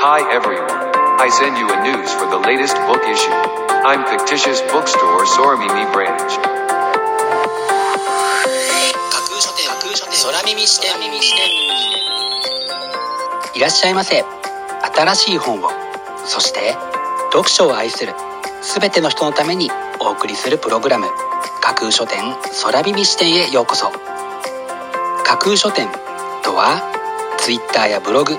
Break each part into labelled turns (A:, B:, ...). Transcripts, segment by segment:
A: Hi everyone. I send you a news for the latest book issue. I'm fictitious bookstore Soramimi branch.
B: 架空書店空耳視点いらっしゃいませ新しい本をそして読書を愛する全ての人のためにお送りするプログラム架空書店空耳視点へようこそ架空書店とは Twitter やブログ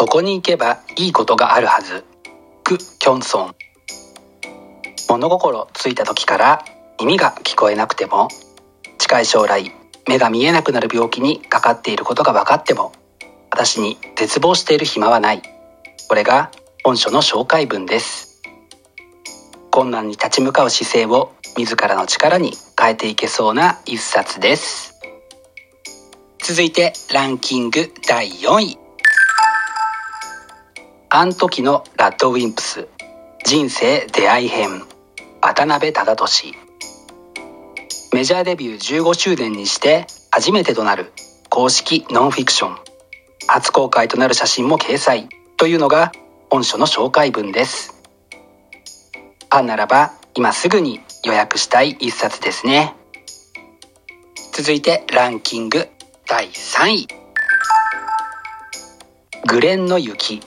B: そこに行けばいいことがあるはず。ク・キョンソン。物心ついた時から耳が聞こえなくても近い将来目が見えなくなる病気にかかっていることが分かっても私に絶望している暇はない。これが本書の紹介文です。困難に立ち向かう姿勢を自らの力に変えていけそうな一冊です。続いてランキング第4位。あん時のラッドウィンプス。人生出会い編。渡辺忠俊メジャーデビュー15周年にして初めてとなる公式ノンフィクション。初公開となる写真も掲載。というのが本書の紹介文です。ファンならば今すぐに予約したい一冊ですね。続いてランキング第3位。グレンの雪。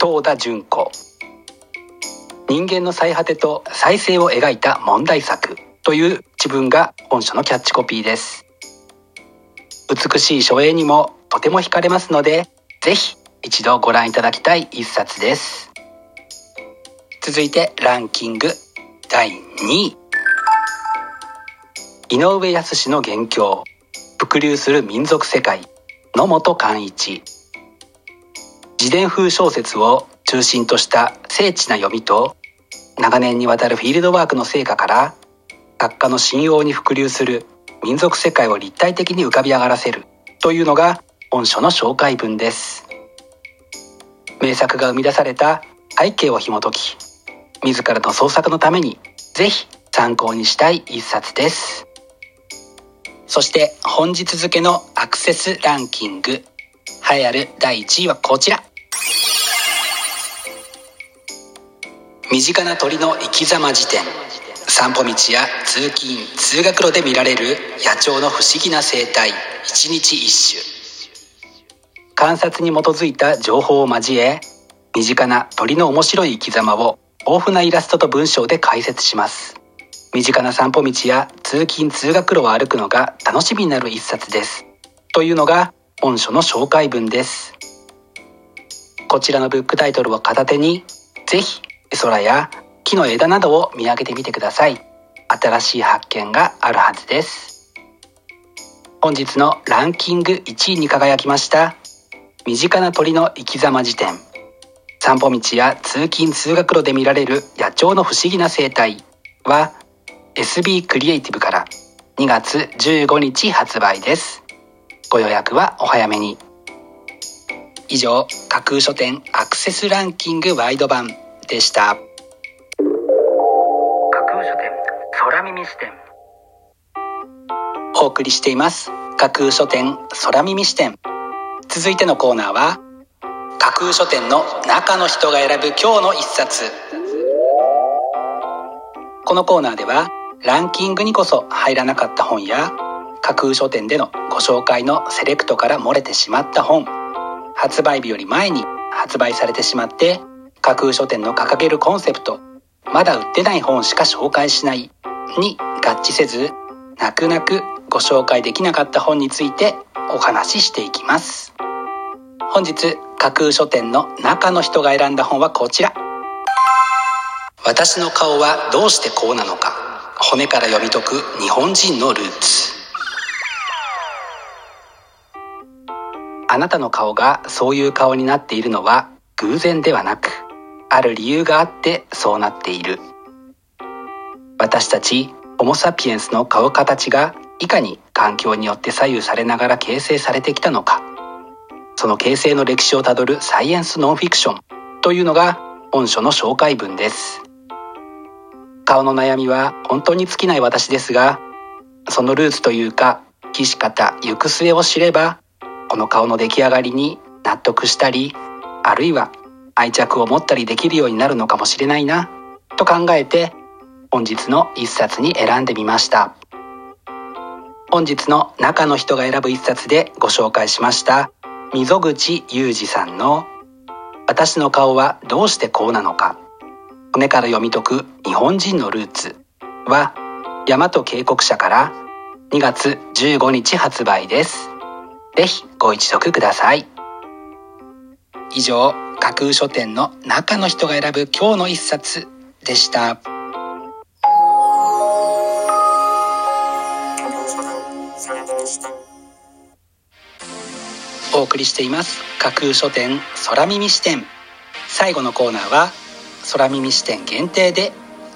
B: 東田純子。人間の最果てと再生を描いた問題作。という自分が本書のキャッチコピーです。美しい書影にもとても惹かれますのでぜひ一度ご覧いただきたい一冊です。続いてランキング。第2位。井上康の元凶。伏流する民族世界野本寛一。自伝風小説を中心とした精緻な読みと長年にわたるフィールドワークの成果から作家の信用に伏流する民族世界を立体的に浮かび上がらせるというのが本書の紹介文です。名作が生み出された背景を紐解き自らの創作のためにぜひ参考にしたい一冊です。そして本日付のアクセスランキング栄えある第1位はこちら。身近な鳥の生き様辞典。散歩道や通勤通学路で見られる野鳥の不思議な生態。一日一種観察に基づいた情報を交え身近な鳥の面白い生き様を豊富なイラストと文章で解説します。身近な散歩道や通勤通学路を歩くのが楽しみになる一冊です。というのが本書の紹介文です。こちらのブックタイトルを片手にぜひ空や木の枝などを見上げてみてください。新しい発見があるはずです。本日のランキング1位に輝きました。身近な鳥の生き様辞典。散歩道や通勤通学路で見られる野鳥の不思議な生態。は SB クリエイティブから2月15日発売です。ご予約はお早めに。以上架空書店アクセスランキングワイド版。でした。架空書店空耳視点。お送りしています。架空書店空耳視点。続いてのコーナーは架空書店の中の人が選ぶ今日の一冊。このコーナーではランキングにこそ入らなかった本や架空書店でのご紹介のセレクトから漏れてしまった本発売日より前に発売されてしまって架空書店の掲げるコンセプトまだ売ってない本しか紹介しないに合致せず泣く泣くご紹介できなかった本についてお話ししていきます。本日架空書店の中の人が選んだ本はこちら。私の顔はどうしてこうなのか。骨から読み解く日本人のルーツ。あなたの顔がそういう顔になっているのは偶然ではなくある理由があってそうなっている。私たちホモ・サピエンスの顔形がいかに環境によって左右されながら形成されてきたのか。その形成の歴史をたどるサイエンスノンフィクションというのが本書の紹介文です。顔の悩みは本当に尽きない私ですがそのルーツというか生きし方行く末を知ればこの顔の出来上がりに納得したりあるいは愛着を持ったりできるようになるのかもしれないなと考えて本日の一冊に選んでみました。本日の中の人が選ぶ一冊でご紹介しました溝口裕二さんの「私の顔はどうしてこうなのか。骨から読み解く日本人のルーツ」は大和渓谷社から2月15日発売です。ぜひご一読ください。以上、架空書店の中の人が選ぶ今日の一冊でした。お送りしています。架空書店空耳視点。最後のコーナーは空耳視点限定で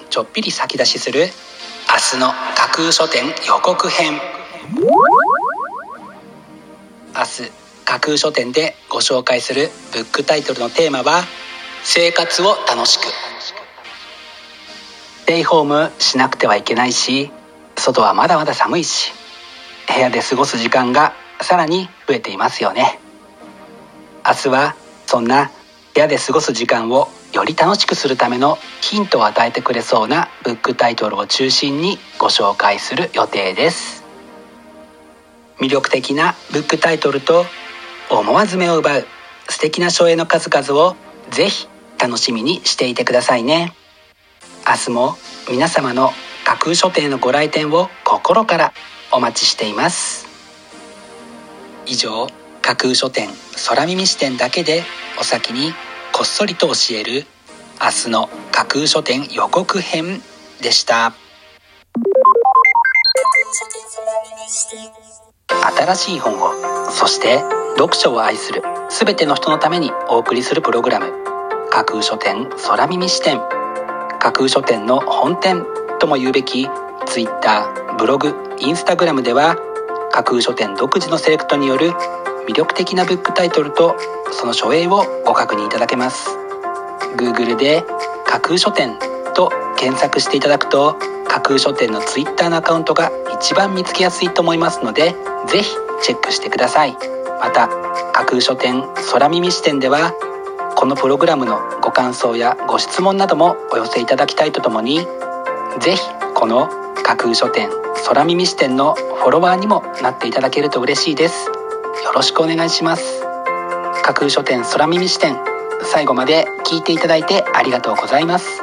B: ちょっぴり先出しする明日の架空書店予告編。明日架空書店でご紹介するブックタイトルのテーマは生活を楽しく。ステイホームしなくてはいけないし外はまだまだ寒いし部屋で過ごす時間がさらに増えていますよね。明日はそんな部屋で過ごす時間をより楽しくするためのヒントを与えてくれそうなブックタイトルを中心にご紹介する予定です。魅力的なブックタイトルと思わず目を奪う素敵な書影の数々をぜひ楽しみにしていてくださいね。明日も皆様の架空書店のご来店を心からお待ちしています。以上架空書店空耳視点だけでお先にこっそりと教える明日の架空書店予告編でした。新しい本をそして読書を愛する全ての人のためにお送りするプログラム架空書店空耳視点架空書店の本店とも言うべき Twitter ブログ Instagram では架空書店独自のセレクトによる魅力的なブックタイトルとその書影をご確認いただけます。Google で架空書店と検索していただくと架空書店の Twitter のアカウントが一番見つけやすいと思いますのでぜひチェックしてください。また架空書店空耳視点ではこのプログラムのご感想やご質問などもお寄せいただきたいとともにぜひこの架空書店空耳視点のフォロワーにもなっていただけると嬉しいです。よろしくお願いします。架空書店空耳視点最後まで聞いていただいてありがとうございます。